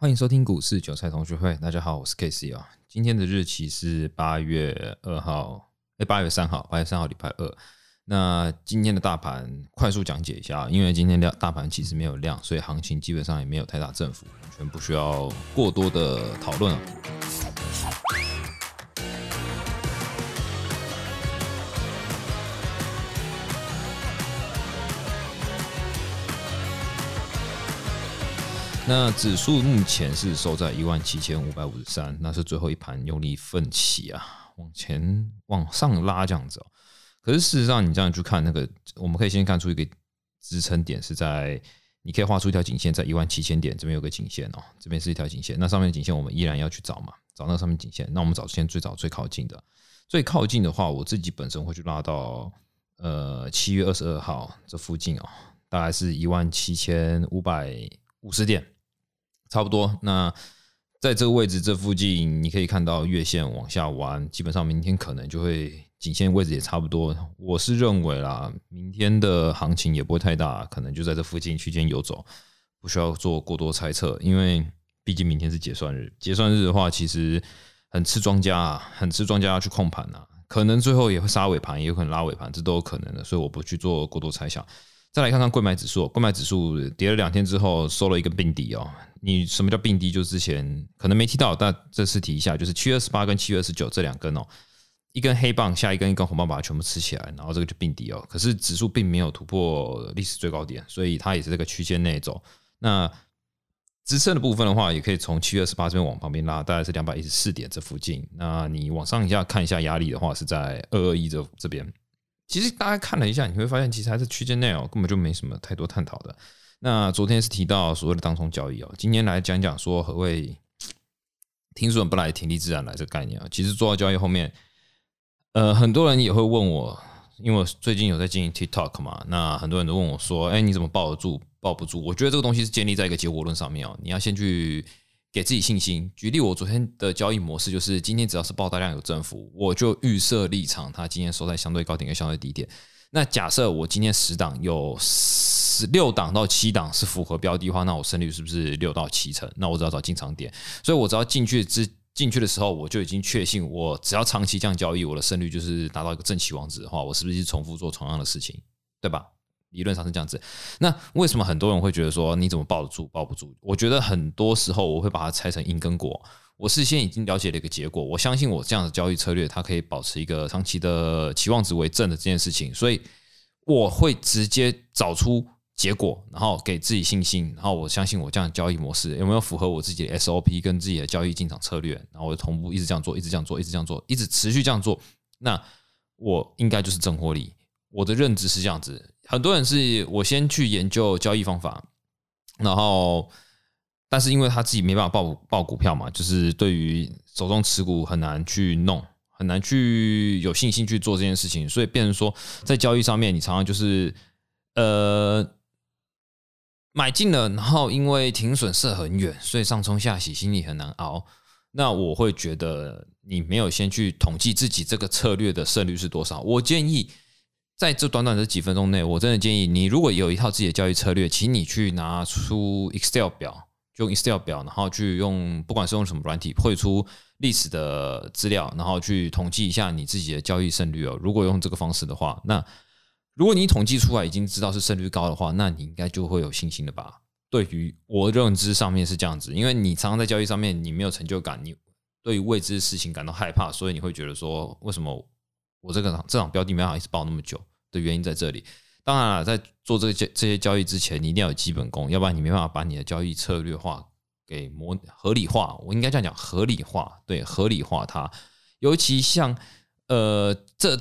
欢迎收听股市韭菜同学会，大家好，我是 K C 啊。今天的日期是八月二号，哎，八月三号，八月三号礼拜二。那今天的大盘快速讲解一下，因为今天量大盘其实没有量，所以行情基本上也没有太大振幅，完全不需要过多的讨论啊。那指数目前是收在一万七千五百五十三，那是最后一盘用力奋起啊，往前往上拉这样子哦。可是事实上，你这样去看那个，我们可以先看出一个支撑点是在，你可以画出一条颈线，在一万七千点这边有个颈线哦，这边是一条颈线，那上面颈线我们依然要去找嘛，找那上面颈线。那我们找先最早最靠近的，最靠近的话，我自己本身会去拉到呃七月二十二号这附近哦，大概是一万七千五百五十点。差不多，那在这个位置这附近，你可以看到月线往下弯，基本上明天可能就会颈线位置也差不多。我是认为啦，明天的行情也不会太大，可能就在这附近区间游走，不需要做过多猜测，因为毕竟明天是结算日，结算日的话，其实很吃庄家啊，很吃庄家去控盘啊，可能最后也会杀尾盘，也有可能拉尾盘，这都有可能的，所以我不去做过多猜想。再来看看贵买指数，贵买指数跌了两天之后收了一个并底哦。你什么叫并底？就之前可能没提到，但这次提一下，就是七月二十八跟七月二十九这两根哦，一根黑棒下一根一根红棒把它全部吃起来，然后这个就并底哦。可是指数并没有突破历史最高点，所以它也是这个区间内走。那支撑的部分的话，也可以从七月二十八这边往旁边拉，大概是两百一十四点这附近。那你往上一下看一下压力的话，是在二二一这这边。其实大家看了一下，你会发现其实还是区间内哦，根本就没什么太多探讨的。那昨天是提到所谓的当冲交易哦，今天来讲讲说何谓 停损不来，停利自然来这个概念啊。其实做到交易后面，呃，很多人也会问我，因为我最近有在经营 TikTok 嘛，那很多人都问我说，哎，你怎么抱得住，抱不住？我觉得这个东西是建立在一个结果论上面哦，你要先去。给自己信心。举例，我昨天的交易模式就是，今天只要是爆大量有增幅，我就预设立场，它今天收在相对高点跟相对低点。那假设我今天十档有十六档到七档是符合标的话，那我胜率是不是六到七成？那我只要找进场点，所以我只要进去之进去的时候，我就已经确信，我只要长期这样交易，我的胜率就是达到一个正期王子的话，我是不是重复做同样的事情，对吧？理论上是这样子，那为什么很多人会觉得说你怎么抱得住抱不住？我觉得很多时候我会把它拆成因跟果。我事先已经了解了一个结果，我相信我这样的交易策略，它可以保持一个长期的期望值为正的这件事情，所以我会直接找出结果，然后给自己信心，然后我相信我这样的交易模式有没有符合我自己的 SOP 跟自己的交易进场策略，然后我就同步一直这样做，一直这样做，一直这样做，一直持续这样做，那我应该就是正获利。我的认知是这样子。很多人是我先去研究交易方法，然后，但是因为他自己没办法报报股票嘛，就是对于手中持股很难去弄，很难去有信心去做这件事情，所以变成说在交易上面，你常常就是呃买进了，然后因为停损设很远，所以上冲下洗心里很难熬。那我会觉得你没有先去统计自己这个策略的胜率是多少，我建议。在这短短的几分钟内，我真的建议你，如果有一套自己的交易策略，请你去拿出 Excel 表，就用 Excel 表，然后去用，不管是用什么软体汇出历史的资料，然后去统计一下你自己的交易胜率哦。如果用这个方式的话，那如果你统计出来已经知道是胜率高的话，那你应该就会有信心了吧？对于我认知上面是这样子，因为你常常在交易上面你没有成就感，你对于未知的事情感到害怕，所以你会觉得说，为什么我这个这场标的没办法一直报那么久？的原因在这里。当然了，在做这些这些交易之前，你一定要有基本功，要不然你没办法把你的交易策略化给模合理化。我应该这样讲，合理化，对，合理化它。尤其像呃，这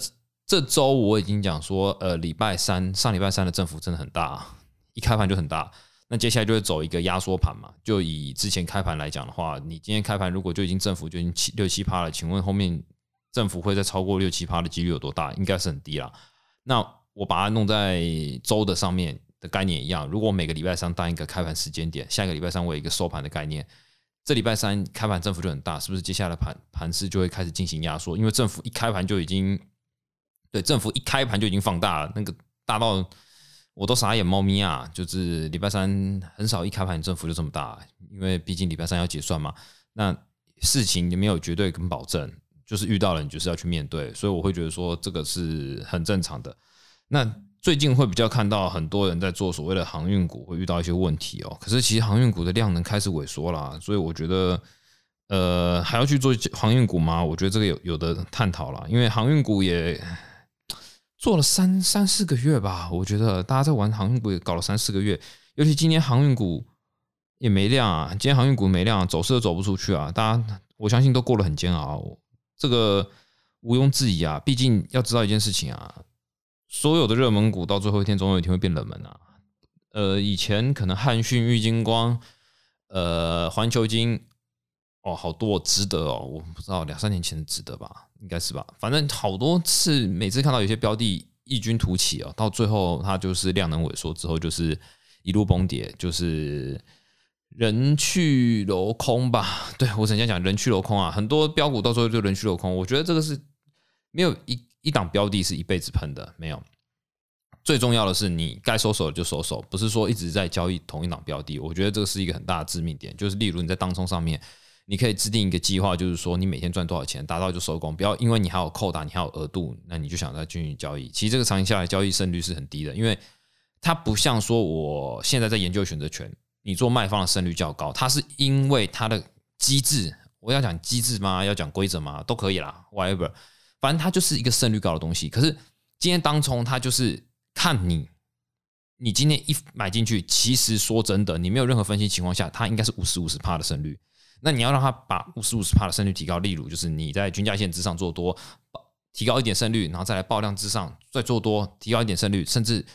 这周我已经讲说，呃，礼拜三上礼拜三的振幅真的很大，一开盘就很大。那接下来就会走一个压缩盘嘛。就以之前开盘来讲的话，你今天开盘如果就已经振幅就已经七六七趴了，请问后面振幅会再超过六七趴的几率有多大？应该是很低了。那我把它弄在周的上面的概念一样，如果每个礼拜三当一个开盘时间点，下一个礼拜三我有一个收盘的概念，这礼拜三开盘振幅就很大，是不是？接下来盘盘势就会开始进行压缩，因为政府一开盘就已经对政府一开盘就已经放大了，那个大到我都傻眼猫咪啊！就是礼拜三很少一开盘振幅就这么大，因为毕竟礼拜三要结算嘛。那事情也没有绝对跟保证，就是遇到了你就是要去面对，所以我会觉得说这个是很正常的。那最近会比较看到很多人在做所谓的航运股会遇到一些问题哦，可是其实航运股的量能开始萎缩啦，所以我觉得呃还要去做航运股吗？我觉得这个有有的探讨了，因为航运股也做了三三四个月吧，我觉得大家在玩航运股也搞了三四个月，尤其今年航运股也没量啊，今天航运股没量，走势都走不出去啊，大家我相信都过得很煎熬，这个毋庸置疑啊，毕竟要知道一件事情啊。所有的热门股到最后一天，总有一天会变冷门啊。呃，以前可能汉讯、玉金光、呃环球金，哦，好多值得哦，我不知道两三年前值得吧，应该是吧。反正好多次，每次看到有些标的异军突起哦，到最后它就是量能萎缩之后，就是一路崩跌，就是人去楼空吧。对我曾经讲人去楼空啊，很多标股到时候就人去楼空。我觉得这个是没有一。一档标的是一辈子喷的，没有。最重要的是，你该收手就收手，不是说一直在交易同一档标的。我觉得这个是一个很大的致命点。就是例如你在当冲上面，你可以制定一个计划，就是说你每天赚多少钱，达到就收工，不要因为你还有扣打，你还有额度，那你就想再继续交易。其实这个长期下来交易胜率是很低的，因为它不像说我现在在研究选择权，你做卖方的胜率较高。它是因为它的机制，我要讲机制吗？要讲规则吗？都可以啦，whatever。反正它就是一个胜率高的东西，可是今天当冲它就是看你，你今天一买进去，其实说真的，你没有任何分析情况下，它应该是五十五十帕的胜率。那你要让它把五十五十帕的胜率提高，例如就是你在均价线之上做多，提高一点胜率，然后再来爆量之上再做多，提高一点胜率，甚至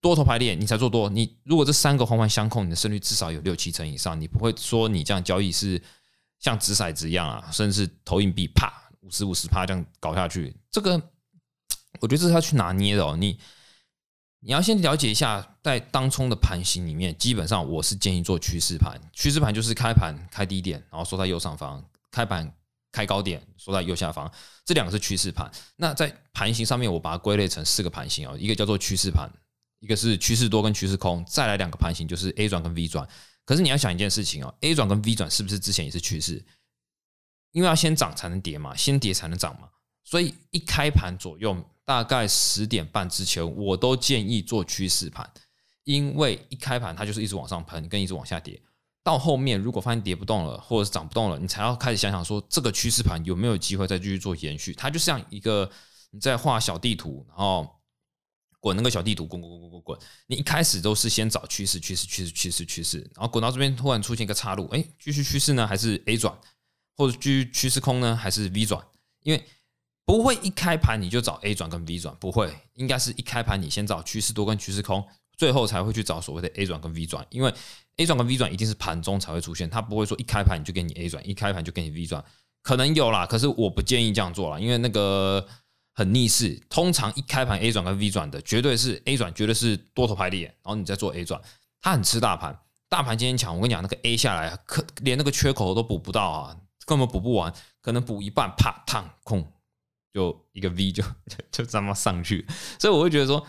多头排列你才做多。你如果这三个环环相扣，你的胜率至少有六七成以上，你不会说你这样交易是像掷骰子一样啊，甚至投硬币啪。五十五十啪这样搞下去，这个我觉得这是要去拿捏的哦。你你要先了解一下，在当冲的盘型里面，基本上我是建议做趋势盘。趋势盘就是开盘开低点，然后缩在右上方；开盘开高点，缩在右下方。这两个是趋势盘。那在盘型上面，我把它归类成四个盘型哦。一个叫做趋势盘，一个是趋势多跟趋势空，再来两个盘型就是 A 转跟 V 转。可是你要想一件事情哦，A 转跟 V 转是不是之前也是趋势？因为要先涨才能跌嘛，先跌才能涨嘛，所以一开盘左右，大概十点半之前，我都建议做趋势盘，因为一开盘它就是一直往上喷，跟一直往下跌，到后面如果发现跌不动了，或者是涨不动了，你才要开始想想说这个趋势盘有没有机会再继续做延续。它就像一个你在画小地图，然后滚那个小地图，滚滚滚滚滚滚，你一开始都是先找趋势，趋势，趋势，趋势，趋势，然后滚到这边突然出现一个岔路，哎，继续趋势呢，还是 A 转？或者继续趋势空呢，还是 V 转？因为不会一开盘你就找 A 转跟 V 转，不会，应该是一开盘你先找趋势多跟趋势空，最后才会去找所谓的 A 转跟 V 转。因为 A 转跟 V 转一定是盘中才会出现，它不会说一开盘你就给你 A 转，一开盘就给你 V 转，可能有啦，可是我不建议这样做啦，因为那个很逆势。通常一开盘 A 转跟 V 转的，绝对是 A 转，绝对是多头排列，然后你再做 A 转，它很吃大盘，大盘今天强，我跟你讲，那个 A 下来，可连那个缺口都补不到啊。根本补不完，可能补一半，啪，烫空，就一个 V 就 就这么上去。所以我会觉得说，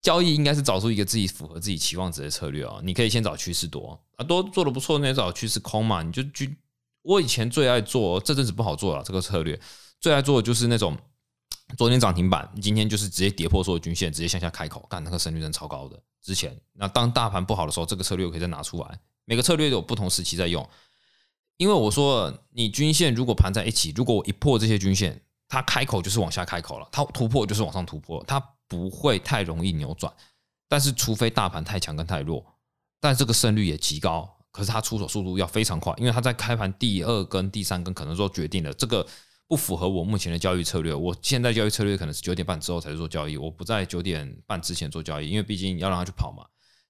交易应该是找出一个自己符合自己期望值的策略啊。你可以先找趋势多啊，多做的不错，那就找趋势空嘛。你就去，我以前最爱做，这阵子不好做了。这个策略最爱做的就是那种昨天涨停板，今天就是直接跌破所有均线，直接向下开口，干那个胜率真超高的。之前那当大盘不好的时候，这个策略可以再拿出来。每个策略都有不同时期在用。因为我说，你均线如果盘在一起，如果我一破这些均线，它开口就是往下开口了，它突破就是往上突破，它不会太容易扭转。但是，除非大盘太强跟太弱，但这个胜率也极高。可是它出手速度要非常快，因为它在开盘第二根、第三根可能说决定了这个不符合我目前的交易策略。我现在交易策略可能是九点半之后才做交易，我不在九点半之前做交易，因为毕竟要让它去跑嘛，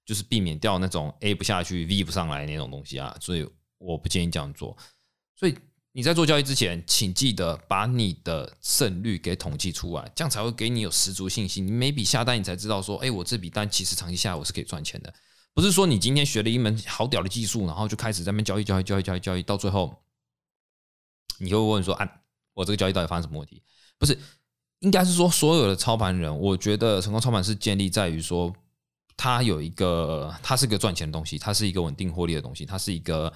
就是避免掉那种 A 不下去、V 不上来那种东西啊，所以。我不建议这样做，所以你在做交易之前，请记得把你的胜率给统计出来，这样才会给你有十足信心。你每笔下单，你才知道说，哎，我这笔单其实长期下来我是可以赚钱的。不是说你今天学了一门好屌的技术，然后就开始在那边交易、交易、交易、交易、交易，到最后你会问说，啊，我这个交易到底发生什么问题？不是，应该是说所有的操盘人，我觉得成功操盘是建立在于说，它有一个，它是个赚钱的东西，它是一个稳定获利的东西，它是一个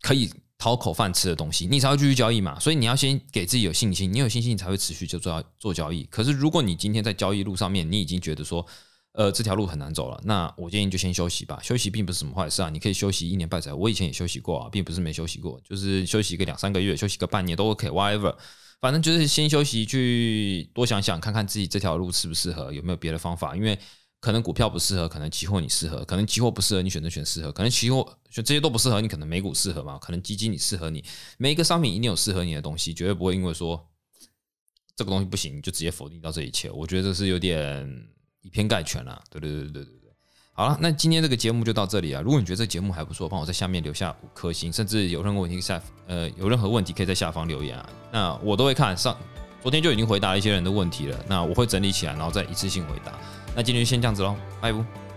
可以讨口饭吃的东西，你才会继续交易嘛。所以你要先给自己有信心，你有信心，你才会持续就做做交易。可是如果你今天在交易路上面，你已经觉得说，呃，这条路很难走了，那我建议就先休息吧。休息并不是什么坏事啊，你可以休息一年半载。我以前也休息过啊，并不是没休息过，就是休息个两三个月，休息个半年都 OK，whatever。反正就是先休息，去多想想，看看自己这条路适不适合，有没有别的方法。因为可能股票不适合，可能期货你适合，可能期货不适合，你选择选适合，可能期货选这些都不适合，你可能美股适合嘛？可能基金你适合你，每一个商品一定有适合你的东西，绝对不会因为说这个东西不行，就直接否定掉这一切。我觉得这是有点以偏概全了。对对对对对。好了，那今天这个节目就到这里啊！如果你觉得这个节目还不错，帮我在下面留下五颗星，甚至有任何问题下呃有任何问题可以在下方留言啊，那我都会看。上昨天就已经回答了一些人的问题了，那我会整理起来，然后再一次性回答。那今天就先这样子喽，拜拜。